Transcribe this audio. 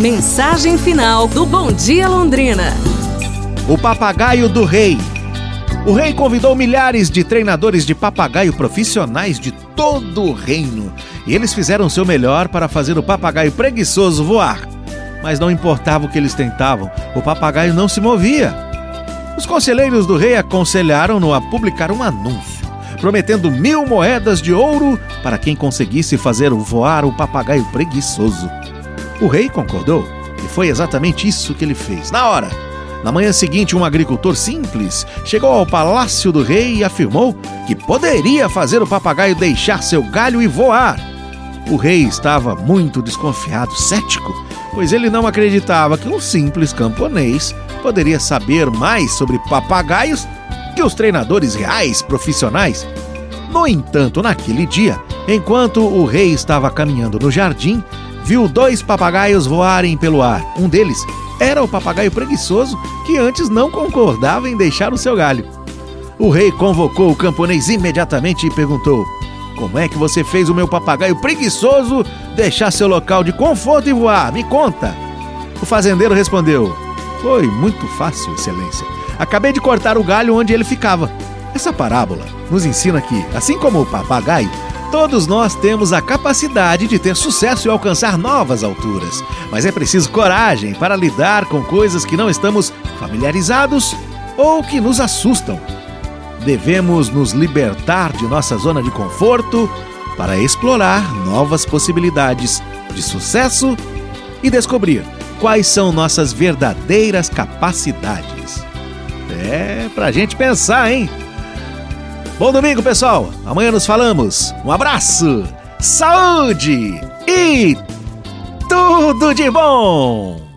Mensagem final do Bom Dia Londrina. O papagaio do rei. O rei convidou milhares de treinadores de papagaio profissionais de todo o reino. E eles fizeram seu melhor para fazer o papagaio preguiçoso voar. Mas não importava o que eles tentavam, o papagaio não se movia. Os conselheiros do rei aconselharam-no a publicar um anúncio, prometendo mil moedas de ouro para quem conseguisse fazer voar o papagaio preguiçoso. O rei concordou e foi exatamente isso que ele fez. Na hora, na manhã seguinte, um agricultor simples chegou ao palácio do rei e afirmou que poderia fazer o papagaio deixar seu galho e voar. O rei estava muito desconfiado, cético, pois ele não acreditava que um simples camponês poderia saber mais sobre papagaios que os treinadores reais profissionais. No entanto, naquele dia, enquanto o rei estava caminhando no jardim, viu dois papagaios voarem pelo ar. Um deles era o papagaio preguiçoso que antes não concordava em deixar o seu galho. O rei convocou o camponês imediatamente e perguntou: Como é que você fez o meu papagaio preguiçoso deixar seu local de conforto e voar? Me conta. O fazendeiro respondeu: Foi muito fácil, excelência. Acabei de cortar o galho onde ele ficava. Essa parábola nos ensina que, assim como o papagaio, Todos nós temos a capacidade de ter sucesso e alcançar novas alturas, mas é preciso coragem para lidar com coisas que não estamos familiarizados ou que nos assustam. Devemos nos libertar de nossa zona de conforto para explorar novas possibilidades de sucesso e descobrir quais são nossas verdadeiras capacidades. É pra gente pensar, hein? Bom domingo, pessoal. Amanhã nos falamos. Um abraço, saúde e tudo de bom!